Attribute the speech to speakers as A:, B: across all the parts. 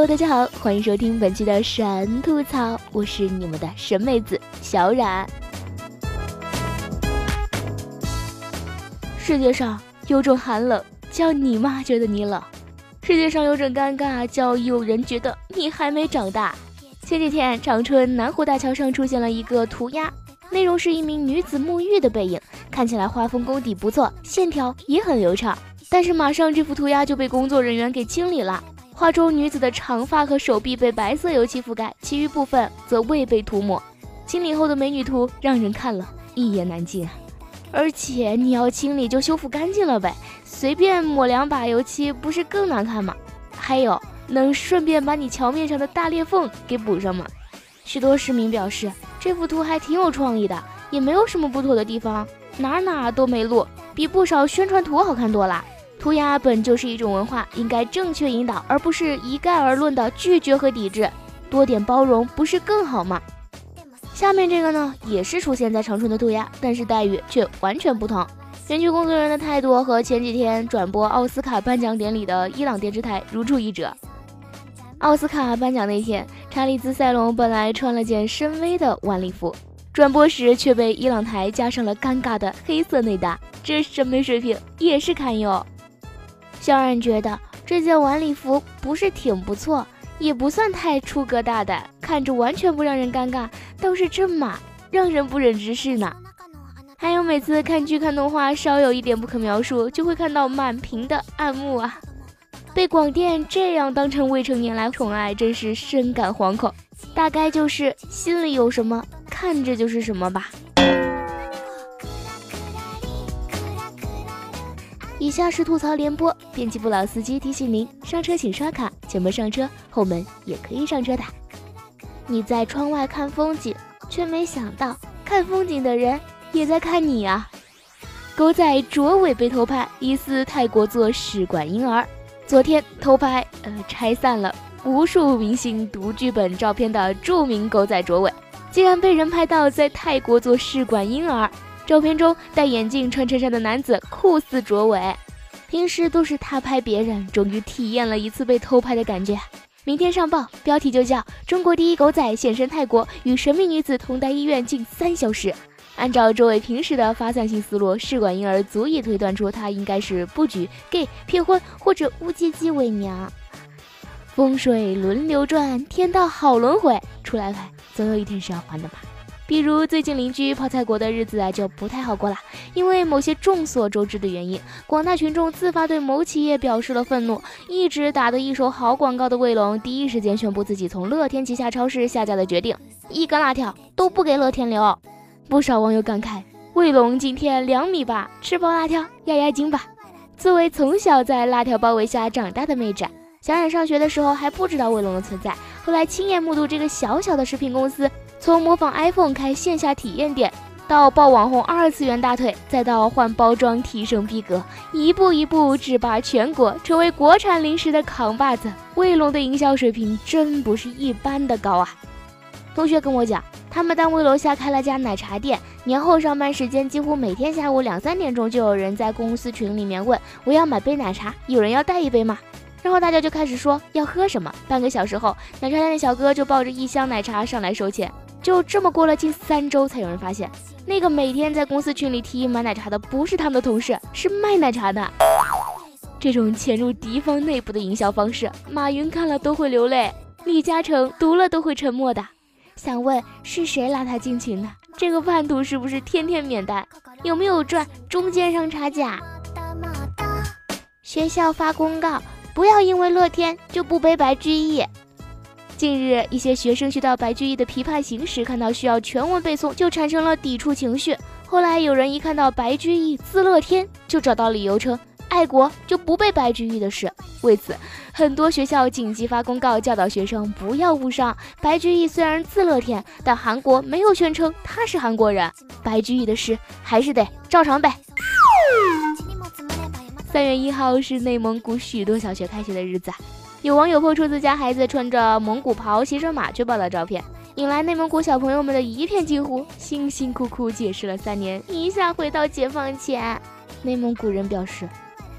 A: Hello，大家好，欢迎收听本期的神吐槽，我是你们的神妹子小冉。世界上有种寒冷，叫你妈觉得你冷；世界上有种尴尬，叫有人觉得你还没长大。前几天，长春南湖大桥上出现了一个涂鸦。内容是一名女子沐浴的背影，看起来画风功底不错，线条也很流畅。但是马上这幅涂鸦就被工作人员给清理了。画中女子的长发和手臂被白色油漆覆盖，其余部分则未被涂抹。清理后的美女图让人看了一言难尽啊！而且你要清理就修复干净了呗，随便抹两把油漆不是更难看吗？还有能顺便把你桥面上的大裂缝给补上吗？许多市民表示。这幅图还挺有创意的，也没有什么不妥的地方，哪哪都没路，比不少宣传图好看多了。涂鸦本就是一种文化，应该正确引导，而不是一概而论的拒绝和抵制。多点包容不是更好吗？下面这个呢，也是出现在长春的涂鸦，但是待遇却完全不同。根据工作人员的态度和前几天转播奥斯卡颁奖典礼的伊朗电视台如出一辙。奥斯卡颁奖那天，查理兹·塞隆本来穿了件深 V 的晚礼服，转播时却被伊朗台加上了尴尬的黑色内搭，这审美水平也是堪忧。小冉觉得这件晚礼服不是挺不错，也不算太出格大胆，看着完全不让人尴尬，倒是这码让人不忍直视呢。还有每次看剧看动画，稍有一点不可描述，就会看到满屏的暗幕啊。被广电这样当成未成年来宠爱，真是深感惶恐。大概就是心里有什么，看着就是什么吧。以下是吐槽联播，编辑部老司机提醒您：上车请刷卡，前门上车，后门也可以上车的。你在窗外看风景，却没想到看风景的人也在看你啊！狗仔卓伟被偷拍，疑似泰国做试管婴儿。昨天偷拍，呃，拆散了无数明星读剧本照片的著名狗仔卓伟，竟然被人拍到在泰国做试管婴儿。照片中戴眼镜、穿衬衫的男子酷似卓伟，平时都是他拍别人，终于体验了一次被偷拍的感觉。明天上报，标题就叫“中国第一狗仔现身泰国，与神秘女子同待医院近三小时”。按照周伟平时的发散性思路，试管婴儿足以推断出他应该是布局、gay、骗婚或者乌鸡鸡伪娘。风水轮流转，天道好轮回，出来了总有一天是要还的吧。比如最近邻居泡菜国的日子啊就不太好过了，因为某些众所周知的原因，广大群众自发对某企业表示了愤怒。一直打得一手好广告的卫龙，第一时间宣布自己从乐天旗下超市下架的决定，一根辣条都不给乐天留。不少网友感慨：“卫龙今天两米八，吃包辣条压压惊吧。”作为从小在辣条包围下长大的妹子，小冉上学的时候还不知道卫龙的存在，后来亲眼目睹这个小小的食品公司从模仿 iPhone 开线下体验店，到爆网红二次元大腿，再到换包装提升逼格，一步一步制霸全国，成为国产零食的扛把子。卫龙的营销水平真不是一般的高啊！同学跟我讲。他们单位楼下开了家奶茶店，年后上班时间几乎每天下午两三点钟就有人在公司群里面问我要买杯奶茶，有人要带一杯吗？然后大家就开始说要喝什么。半个小时后，奶茶店的小哥就抱着一箱奶茶上来收钱。就这么过了近三周，才有人发现那个每天在公司群里提议买奶茶的不是他们的同事，是卖奶茶的。这种潜入敌方内部的营销方式，马云看了都会流泪，李嘉诚读了都会沉默的。想问是谁拉他进群的？这个叛徒是不是天天免单？有没有赚中间商差价？学校发公告，不要因为乐天就不背白居易。近日，一些学生学到白居易的《琵琶行》时，看到需要全文背诵，就产生了抵触情绪。后来有人一看到白居易字乐天，就找到理由称爱国就不背白居易的诗。为此，很多学校紧急发公告教导学生不要误伤。白居易虽然字乐天，但韩国没有宣称他是韩国人，白居易的诗还是得照常背。三月 一号是内蒙古许多小学开学的日子，有网友抛出自家孩子穿着蒙古袍骑着马去报道照片，引来内蒙古小朋友们的一片惊呼。辛辛苦苦解释了三年，一下回到解放前。内蒙古人表示，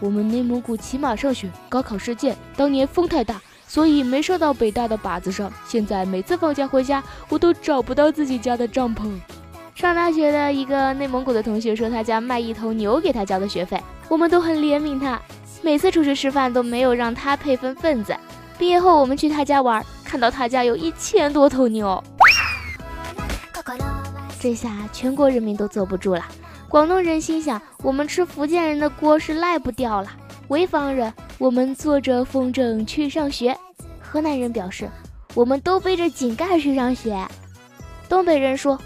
A: 我们内蒙古骑马上学，高考试件，当年风太大，所以没上到北大的靶子上。现在每次放假回家，我都找不到自己家的帐篷。上大学的一个内蒙古的同学说，他家卖一头牛给他交的学费，我们都很怜悯他。每次出去吃饭都没有让他配分份子。毕业后我们去他家玩，看到他家有一千多头牛，这下全国人民都坐不住了。广东人心想，我们吃福建人的锅是赖不掉了。潍坊人，我们坐着风筝去上学。河南人表示，我们都背着井盖去上学。东北人说。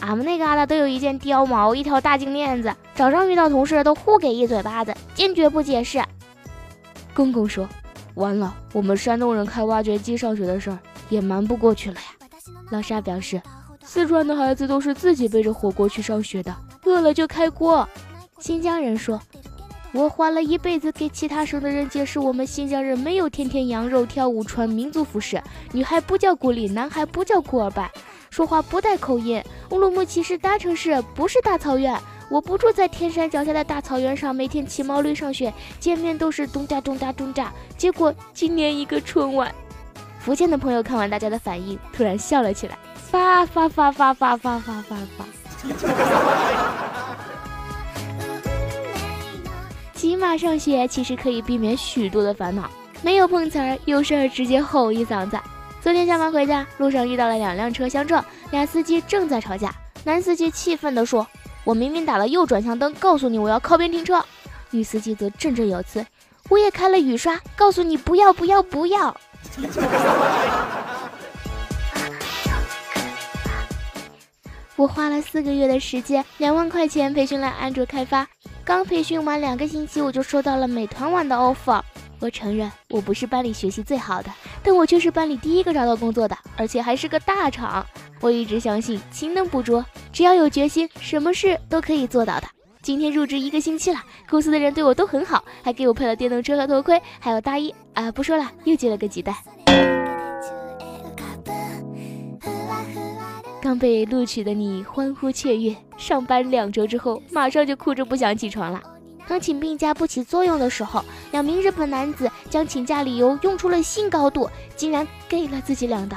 A: 俺们那旮瘩都有一件貂毛，一条大金链子，早上遇到同事都互给一嘴巴子，坚决不解释。公公说：“完了，我们山东人开挖掘机上学的事儿也瞒不过去了呀。”老沙表示：“四川的孩子都是自己背着火锅去上学的，饿了就开锅。”新疆人说：“我花了一辈子给其他省的人解释，我们新疆人没有天天羊肉、跳舞、穿民族服饰，女孩不叫古丽，男孩不叫库尔拜。”说话不带口音。乌鲁木齐是大城市，不是大草原。我不住在天山脚下的大草原上，每天骑毛驴上学，见面都是咚哒咚哒咚哒。结果今年一个春晚，福建的朋友看完大家的反应，突然笑了起来，发发发发发发发发发。骑马上学其实可以避免许多的烦恼，没有碰瓷儿，有事儿直接吼一嗓子。昨天下班回家，路上遇到了两辆车相撞，俩司机正在吵架。男司机气愤地说：“我明明打了右转向灯，告诉你我要靠边停车。”女司机则振振有词：“我也开了雨刷，告诉你不要不要不要。”我花了四个月的时间，两万块钱培训了安卓开发，刚培训完两个星期，我就收到了美团网的 offer。我承认我不是班里学习最好的，但我却是班里第一个找到工作的，而且还是个大厂。我一直相信勤能补拙，只要有决心，什么事都可以做到的。今天入职一个星期了，公司的人对我都很好，还给我配了电动车和头盔，还有大衣啊！不说了，又接了个鸡蛋。刚被录取的你欢呼雀跃，上班两周之后，马上就哭着不想起床了。当请病假不起作用的时候，两名日本男子将请假理由用出了新高度，竟然给了自己两刀。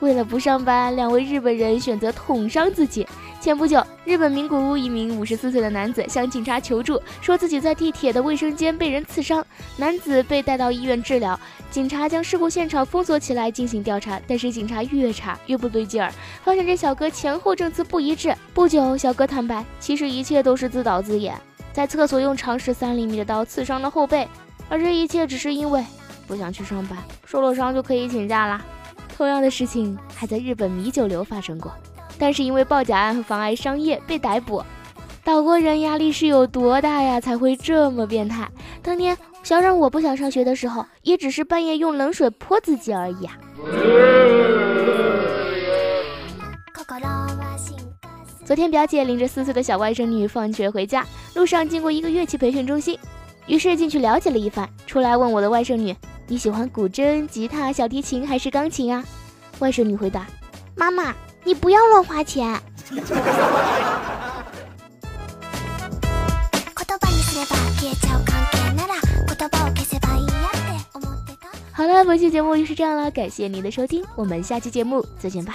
A: 为了不上班，两位日本人选择捅伤自己。前不久，日本名古屋一名五十四岁的男子向警察求助，说自己在地铁的卫生间被人刺伤。男子被带到医院治疗，警察将事故现场封锁起来进行调查。但是警察越查越不对劲儿，发现这小哥前后证词不一致。不久，小哥坦白，其实一切都是自导自演。在厕所用长十三厘米的刀刺伤了后背，而这一切只是因为不想去上班，受了伤就可以请假啦。同样的事情还在日本米酒流发生过，但是因为报假案和妨碍商业被逮捕。岛国人压力是有多大呀？才会这么变态？当年小冉我不想上学的时候，也只是半夜用冷水泼自己而已啊。昨天表姐领着四岁的小外甥女放学回家，路上经过一个乐器培训中心，于是进去了解了一番，出来问我的外甥女：“你喜欢古筝、吉他、小提琴还是钢琴啊？”外甥女回答：“妈妈，你不要乱花钱。”好了，本期节目就是这样了，感谢您的收听，我们下期节目再见吧。